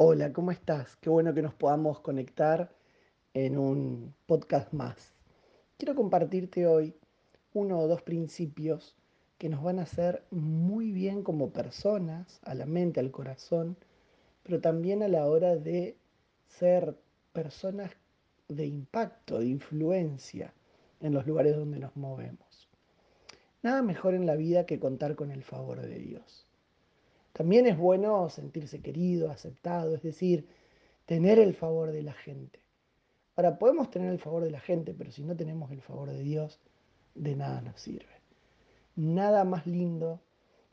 Hola, ¿cómo estás? Qué bueno que nos podamos conectar en un podcast más. Quiero compartirte hoy uno o dos principios que nos van a hacer muy bien como personas, a la mente, al corazón, pero también a la hora de ser personas de impacto, de influencia en los lugares donde nos movemos. Nada mejor en la vida que contar con el favor de Dios. También es bueno sentirse querido, aceptado, es decir, tener el favor de la gente. Ahora, podemos tener el favor de la gente, pero si no tenemos el favor de Dios, de nada nos sirve. Nada más lindo,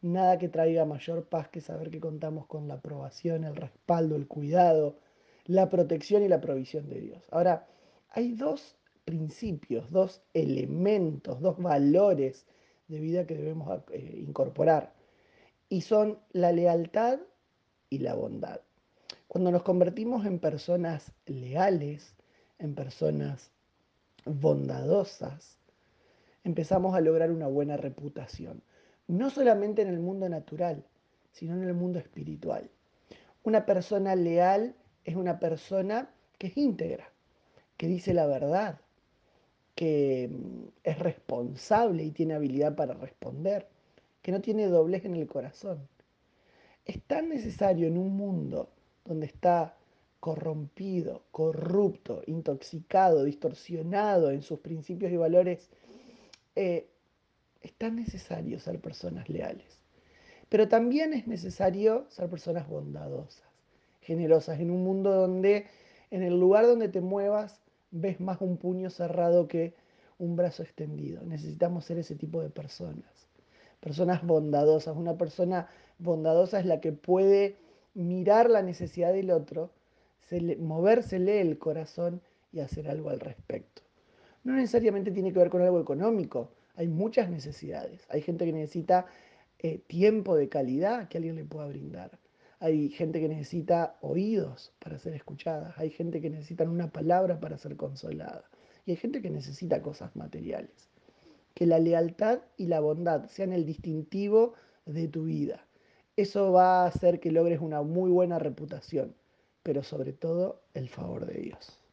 nada que traiga mayor paz que saber que contamos con la aprobación, el respaldo, el cuidado, la protección y la provisión de Dios. Ahora, hay dos principios, dos elementos, dos valores de vida que debemos eh, incorporar y son la lealtad y la bondad. Cuando nos convertimos en personas leales, en personas bondadosas, empezamos a lograr una buena reputación, no solamente en el mundo natural, sino en el mundo espiritual. Una persona leal es una persona que es íntegra, que dice la verdad, que mm, es responsable y tiene habilidad para responder que no tiene doblez en el corazón. Es tan necesario en un mundo donde está corrompido, corrupto, intoxicado, distorsionado en sus principios y valores, eh, es tan necesario ser personas leales. Pero también es necesario ser personas bondadosas, generosas, en un mundo donde en el lugar donde te muevas ves más un puño cerrado que un brazo extendido. Necesitamos ser ese tipo de personas personas bondadosas. Una persona bondadosa es la que puede mirar la necesidad del otro, movérsele el corazón y hacer algo al respecto. No necesariamente tiene que ver con algo económico, hay muchas necesidades. Hay gente que necesita eh, tiempo de calidad que alguien le pueda brindar. Hay gente que necesita oídos para ser escuchada. Hay gente que necesita una palabra para ser consolada. Y hay gente que necesita cosas materiales que la lealtad y la bondad sean el distintivo de tu vida. Eso va a hacer que logres una muy buena reputación, pero sobre todo el favor de Dios.